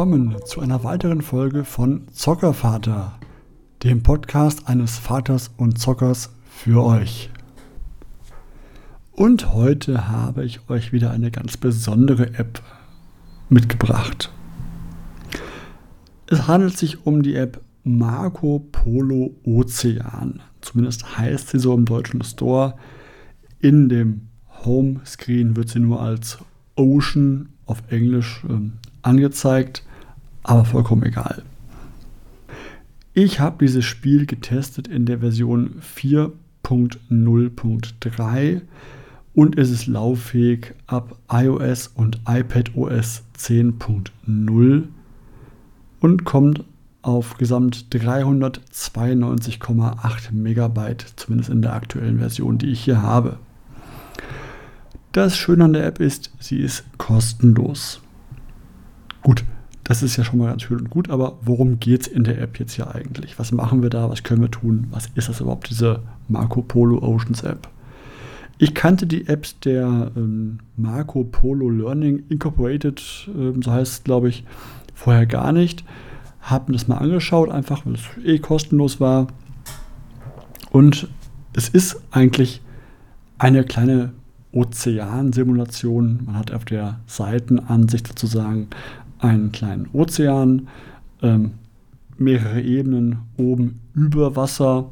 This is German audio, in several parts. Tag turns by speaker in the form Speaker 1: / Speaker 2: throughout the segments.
Speaker 1: Willkommen zu einer weiteren Folge von Zockervater, dem Podcast eines Vaters und Zockers für euch. Und heute habe ich euch wieder eine ganz besondere App mitgebracht. Es handelt sich um die App Marco Polo Ozean. Zumindest heißt sie so im deutschen Store. In dem Homescreen wird sie nur als Ocean auf Englisch ähm, angezeigt, aber vollkommen egal. Ich habe dieses Spiel getestet in der Version 4.0.3 und es ist lauffähig ab iOS und iPadOS 10.0 und kommt auf gesamt 392,8 Megabyte, zumindest in der aktuellen Version, die ich hier habe. Das Schöne an der App ist, sie ist kostenlos. Gut, das ist ja schon mal ganz schön und gut, aber worum geht es in der App jetzt hier eigentlich? Was machen wir da? Was können wir tun? Was ist das überhaupt, diese Marco Polo Oceans App? Ich kannte die Apps der ähm, Marco Polo Learning Incorporated, ähm, so heißt es, glaube ich, vorher gar nicht. Habe mir das mal angeschaut, einfach weil es eh kostenlos war. Und es ist eigentlich eine kleine Ozeansimulation. Man hat auf der Seitenansicht sozusagen einen kleinen Ozean, ähm, mehrere Ebenen oben über Wasser,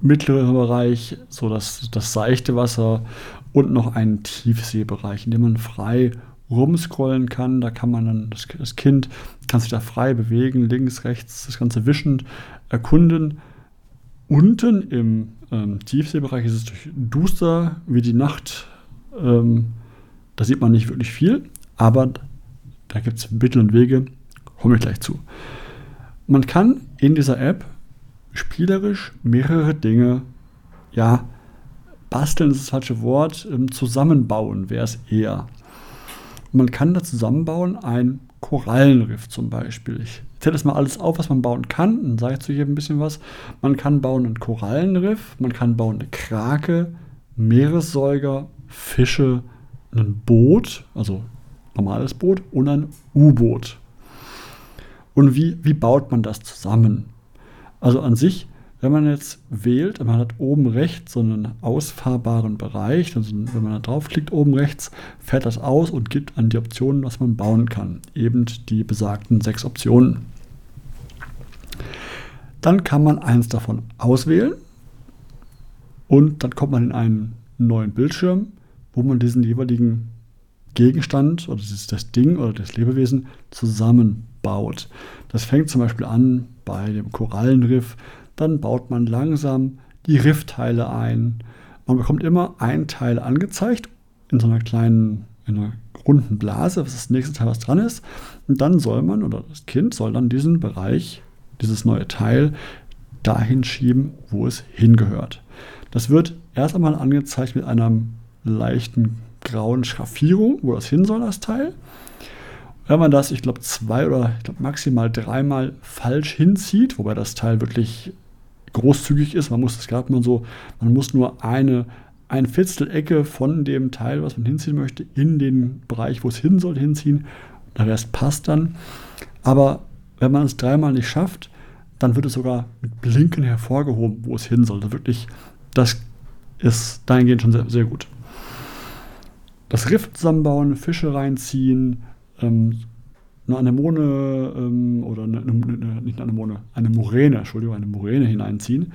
Speaker 1: mittlerer Bereich, so das, das seichte Wasser und noch einen Tiefseebereich, in dem man frei rumscrollen kann. Da kann man dann, das, das Kind kann sich da frei bewegen, links, rechts, das Ganze wischend erkunden. Unten im ähm, Tiefseebereich ist es durch duster wie die Nacht. Ähm, da sieht man nicht wirklich viel, aber da gibt es Mittel und Wege, komme ich gleich zu. Man kann in dieser App spielerisch mehrere Dinge, ja, basteln ist das falsche Wort, ähm, zusammenbauen wäre es eher. Man kann da zusammenbauen ein Korallenriff zum Beispiel. Ich zähle das mal alles auf, was man bauen kann, dann sage ich zu jedem ein bisschen was. Man kann bauen ein Korallenriff, man kann bauen eine Krake, Meeressäuger, Fische, ein Boot, also normales Boot und ein U-Boot. Und wie, wie baut man das zusammen? Also an sich wenn man jetzt wählt, man hat oben rechts so einen ausfahrbaren Bereich, also wenn man da draufklickt oben rechts, fährt das aus und gibt an die Optionen, was man bauen kann. Eben die besagten sechs Optionen. Dann kann man eins davon auswählen und dann kommt man in einen neuen Bildschirm, wo man diesen jeweiligen Gegenstand oder das, das Ding oder das Lebewesen zusammenbaut. Das fängt zum Beispiel an bei dem Korallenriff dann baut man langsam die Riffteile ein. Man bekommt immer ein Teil angezeigt in so einer kleinen, in einer runden Blase, was das nächste Teil, was dran ist. Und dann soll man, oder das Kind soll dann diesen Bereich, dieses neue Teil, dahin schieben, wo es hingehört. Das wird erst einmal angezeigt mit einer leichten grauen Schraffierung, wo das hin soll, das Teil. Wenn man das, ich glaube, zwei oder ich glaube maximal dreimal falsch hinzieht, wobei das Teil wirklich großzügig ist. Man muss das gerade mal so, man muss nur eine, ein Viertel von dem Teil, was man hinziehen möchte, in den Bereich, wo es hin soll, hinziehen. Der Rest passt dann. Aber wenn man es dreimal nicht schafft, dann wird es sogar mit Blinken hervorgehoben, wo es hin soll. Also wirklich, das ist dahingehend schon sehr, sehr gut. Das Riff zusammenbauen, Fische reinziehen, ähm, eine Anemone ähm, oder eine, eine, nicht eine Anemone, eine Moräne, Entschuldigung, eine Moräne hineinziehen.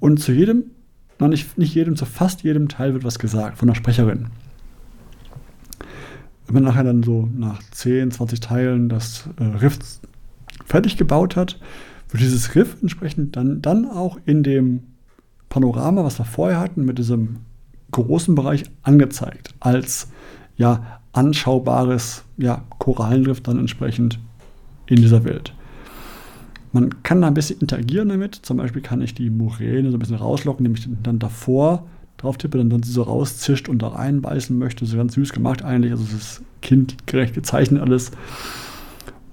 Speaker 1: Und zu jedem, nein, nicht, nicht jedem, zu fast jedem Teil wird was gesagt von der Sprecherin. Wenn man nachher dann so nach 10, 20 Teilen das äh, Riff fertig gebaut hat, wird dieses Riff entsprechend dann, dann auch in dem Panorama, was wir vorher hatten, mit diesem großen Bereich angezeigt, als ja, anschaubares ja, Korallenriff dann entsprechend in dieser Welt. Man kann da ein bisschen interagieren damit. Zum Beispiel kann ich die Muräne so ein bisschen rauslocken, indem ich dann davor drauf tippe, dann, dann sie so rauszischt und da reinbeißen möchte. So ganz süß gemacht eigentlich. Also es ist kindgerecht gezeichnet alles.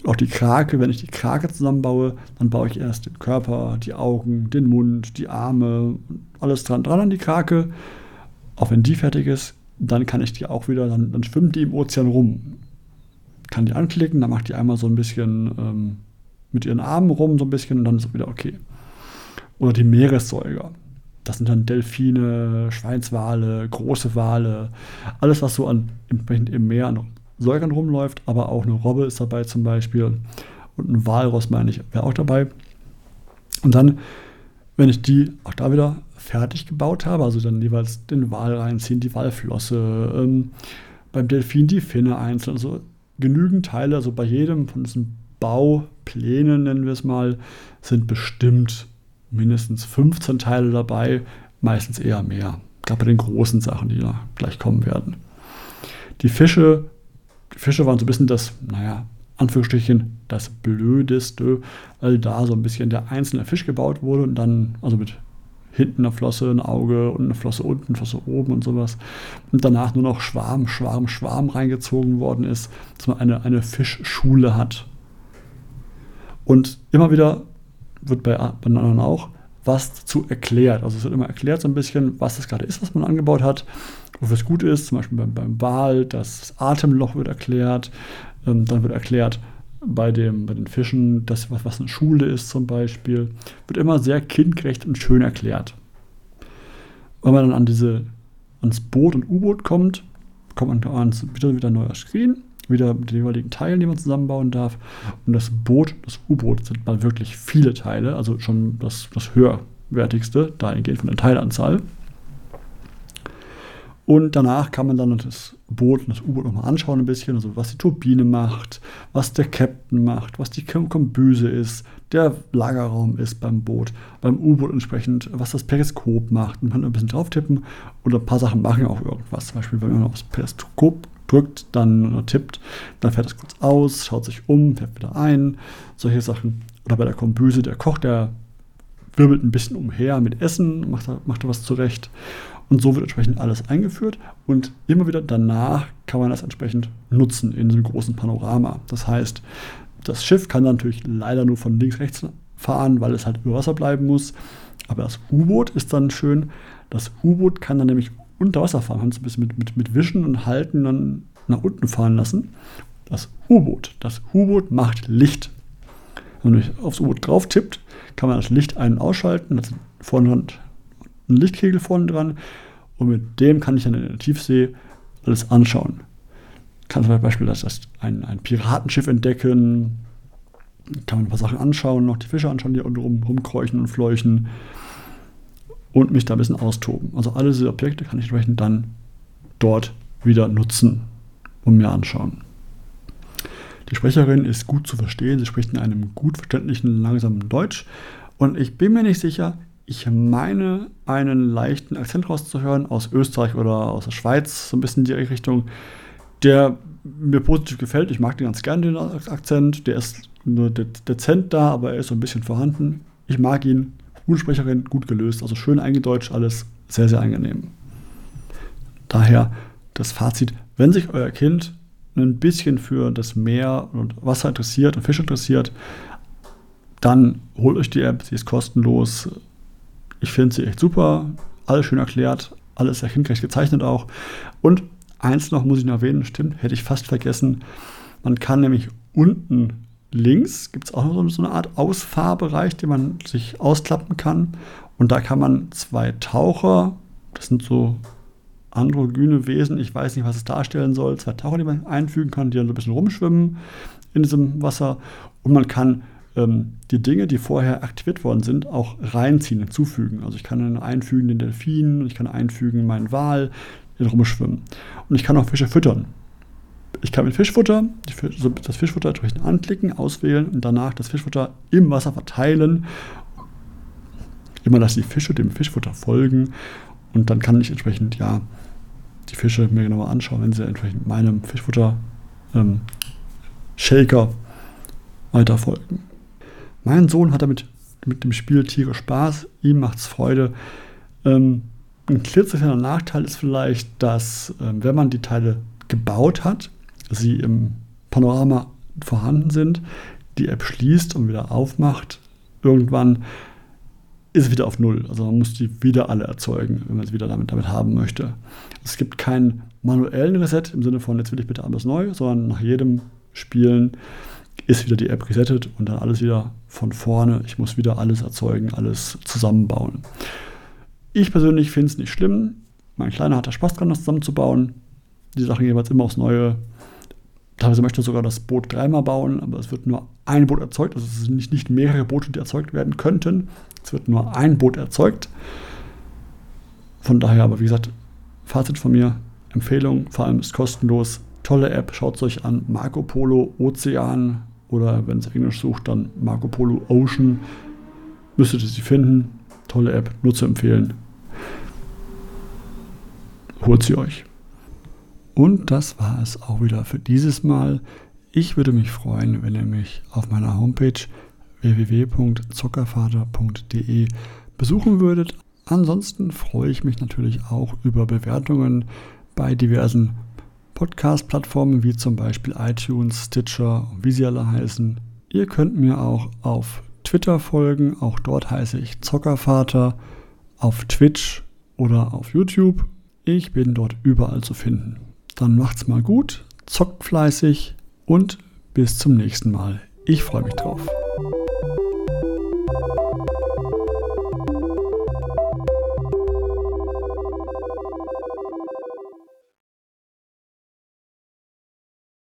Speaker 1: Auch die Krake, wenn ich die Krake zusammenbaue, dann baue ich erst den Körper, die Augen, den Mund, die Arme, alles dran, dran an die Krake. Auch wenn die fertig ist, dann kann ich die auch wieder, dann, dann schwimmt die im Ozean rum. kann die anklicken, dann macht die einmal so ein bisschen ähm, mit ihren Armen rum, so ein bisschen, und dann ist es wieder okay. Oder die Meeressäuger. Das sind dann Delfine, Schweinswale, große Wale, alles, was so an, im, im Meer an Säugern rumläuft, aber auch eine Robbe ist dabei zum Beispiel und ein Walross, meine ich, wäre auch dabei. Und dann, wenn ich die auch da wieder fertig gebaut habe, also dann jeweils den Wal reinziehen, die Walflosse, ähm, beim Delfin die Finne einzeln, also genügend Teile, also bei jedem von diesen Bauplänen, nennen wir es mal, sind bestimmt mindestens 15 Teile dabei, meistens eher mehr. Gerade bei den großen Sachen, die da gleich kommen werden. Die Fische, die Fische waren so ein bisschen das, naja, Anführungsstrichen, das Blödeste, weil da so ein bisschen der einzelne Fisch gebaut wurde und dann, also mit hinten eine Flosse, ein Auge und eine Flosse unten, eine Flosse oben und sowas. Und danach nur noch Schwarm, Schwarm, Schwarm reingezogen worden ist, dass man eine, eine Fischschule hat. Und immer wieder wird bei, anderen auch was dazu erklärt. Also es wird immer erklärt so ein bisschen, was das gerade ist, was man angebaut hat, wofür es gut ist. Zum Beispiel beim, beim Wal, das Atemloch wird erklärt. Ähm, dann wird erklärt bei, dem, bei den Fischen, dass was, was eine Schule ist zum Beispiel. Wird immer sehr kindgerecht und schön erklärt. Wenn man dann an diese, ans Boot und U-Boot kommt, kommt man ans, wieder, wieder ein neuer Screen wieder mit den jeweiligen Teilen, die man zusammenbauen darf. Und das Boot, das U-Boot sind mal wirklich viele Teile, also schon das, das höherwertigste, dahingehend von der Teilanzahl. Und danach kann man dann das Boot und das U-Boot nochmal anschauen ein bisschen, also was die Turbine macht, was der Captain macht, was die Kombüse ist, der Lagerraum ist beim Boot, beim U-Boot entsprechend, was das Periskop macht. Man kann ein bisschen drauf tippen und ein paar Sachen machen auch irgendwas. Zum Beispiel, wenn man aufs Periskop drückt, dann tippt, dann fährt es kurz aus, schaut sich um, fährt wieder ein, solche Sachen. Oder bei der Kombüse, der Koch, der wirbelt ein bisschen umher mit Essen, macht da, macht da was zurecht. Und so wird entsprechend alles eingeführt und immer wieder danach kann man das entsprechend nutzen in diesem großen Panorama. Das heißt, das Schiff kann natürlich leider nur von links rechts fahren, weil es halt über Wasser bleiben muss. Aber das U-Boot ist dann schön. Das U-Boot kann dann nämlich unter Wasser fahren, haben es ein bisschen mit, mit, mit Wischen und Halten dann nach unten fahren lassen. Das U-Boot. Das U-Boot macht Licht. Wenn man aufs U-Boot drauf tippt, kann man das Licht ein- und ausschalten. Das ist vorne dran ein Lichtkegel vorne dran. Und mit dem kann ich dann in der Tiefsee alles anschauen. Kann zum Beispiel das, das ein, ein Piratenschiff entdecken. Kann man ein paar Sachen anschauen, noch die Fische anschauen, die unten rum, rumkräuchen und fleuchen und mich da ein bisschen austoben. Also alle diese Objekte kann ich entsprechend dann dort wieder nutzen und mir anschauen. Die Sprecherin ist gut zu verstehen, sie spricht in einem gut verständlichen, langsamen Deutsch und ich bin mir nicht sicher, ich meine einen leichten Akzent rauszuhören aus Österreich oder aus der Schweiz, so ein bisschen in die Richtung, der mir positiv gefällt. Ich mag den ganz gerne, den Akzent. Der ist nur dezent da, aber er ist so ein bisschen vorhanden. Ich mag ihn gute Sprecherin, gut gelöst, also schön eingedeutscht, alles sehr, sehr angenehm. Daher das Fazit, wenn sich euer Kind ein bisschen für das Meer und Wasser interessiert und Fisch interessiert, dann holt euch die App, sie ist kostenlos. Ich finde sie echt super, alles schön erklärt, alles sehr kindgerecht gezeichnet auch. Und eins noch muss ich noch erwähnen, stimmt, hätte ich fast vergessen. Man kann nämlich unten links gibt es auch noch so eine Art Ausfahrbereich, den man sich ausklappen kann. Und da kann man zwei Taucher, das sind so androgyne Wesen, ich weiß nicht, was es darstellen soll, zwei Taucher, die man einfügen kann, die dann so ein bisschen rumschwimmen in diesem Wasser. Und man kann ähm, die Dinge, die vorher aktiviert worden sind, auch reinziehen, hinzufügen. Also ich kann einfügen den Delfin, ich kann einfügen meinen Wal, den rumschwimmen. Und ich kann auch Fische füttern. Ich kann mit Fischfutter das Fischfutter entsprechend anklicken, auswählen und danach das Fischfutter im Wasser verteilen. Immer, dass die Fische dem Fischfutter folgen und dann kann ich entsprechend ja die Fische mir genauer anschauen, wenn sie entsprechend meinem Fischfutter ähm, Shaker weiter folgen. Mein Sohn hat damit mit dem Spiel Tiere Spaß, ihm macht es Freude. Ähm, ein klitzekleiner Nachteil ist vielleicht, dass ähm, wenn man die Teile gebaut hat, sie im Panorama vorhanden sind, die App schließt und wieder aufmacht, irgendwann ist es wieder auf Null. Also man muss die wieder alle erzeugen, wenn man es wieder damit, damit haben möchte. Es gibt keinen manuellen Reset im Sinne von, jetzt will ich bitte alles neu, sondern nach jedem spielen, ist wieder die App resettet und dann alles wieder von vorne. Ich muss wieder alles erzeugen, alles zusammenbauen. Ich persönlich finde es nicht schlimm. Mein Kleiner hat da Spaß dran, das zusammenzubauen. Die Sachen jeweils immer aufs Neue. Teilweise möchte er sogar das Boot dreimal bauen, aber es wird nur ein Boot erzeugt. Also es sind nicht, nicht mehrere Boote, die erzeugt werden könnten. Es wird nur ein Boot erzeugt. Von daher aber, wie gesagt, Fazit von mir, Empfehlung, vor allem ist kostenlos. Tolle App, schaut es euch an. Marco Polo Ozean oder wenn es Englisch sucht, dann Marco Polo Ocean. Müsstet ihr sie finden. Tolle App, nur zu empfehlen. Holt sie euch. Und das war es auch wieder für dieses Mal. Ich würde mich freuen, wenn ihr mich auf meiner Homepage www.zockervater.de besuchen würdet. Ansonsten freue ich mich natürlich auch über Bewertungen bei diversen Podcast-Plattformen wie zum Beispiel iTunes, Stitcher und wie sie alle heißen. Ihr könnt mir auch auf Twitter folgen, auch dort heiße ich Zockervater, auf Twitch oder auf YouTube. Ich bin dort überall zu finden. Dann macht's mal gut, zockt fleißig und bis zum nächsten Mal. Ich freue mich drauf.